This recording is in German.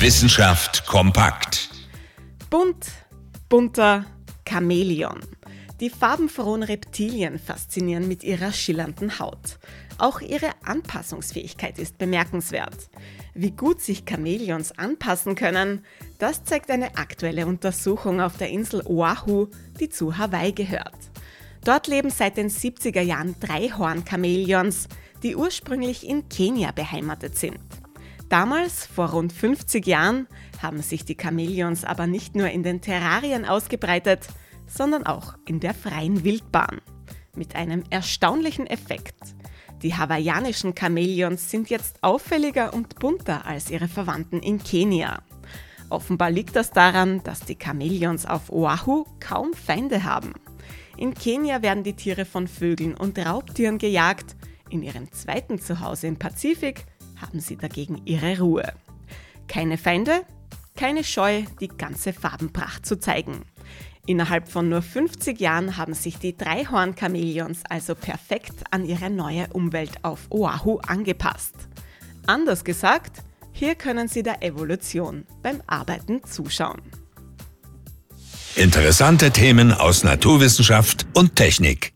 Wissenschaft kompakt. Bunt, bunter Chamäleon. Die farbenfrohen Reptilien faszinieren mit ihrer schillernden Haut. Auch ihre Anpassungsfähigkeit ist bemerkenswert. Wie gut sich Chamäleons anpassen können, das zeigt eine aktuelle Untersuchung auf der Insel Oahu, die zu Hawaii gehört. Dort leben seit den 70er Jahren drei Hornchamäleons, die ursprünglich in Kenia beheimatet sind. Damals, vor rund 50 Jahren, haben sich die Chamäleons aber nicht nur in den Terrarien ausgebreitet, sondern auch in der freien Wildbahn. Mit einem erstaunlichen Effekt. Die hawaiianischen Chamäleons sind jetzt auffälliger und bunter als ihre Verwandten in Kenia. Offenbar liegt das daran, dass die Chamäleons auf Oahu kaum Feinde haben. In Kenia werden die Tiere von Vögeln und Raubtieren gejagt, in ihrem zweiten Zuhause im Pazifik haben sie dagegen ihre Ruhe. Keine Feinde, keine Scheu, die ganze Farbenpracht zu zeigen. Innerhalb von nur 50 Jahren haben sich die Dreihorn-Chamäleons also perfekt an ihre neue Umwelt auf Oahu angepasst. Anders gesagt, hier können Sie der Evolution beim Arbeiten zuschauen. Interessante Themen aus Naturwissenschaft und Technik.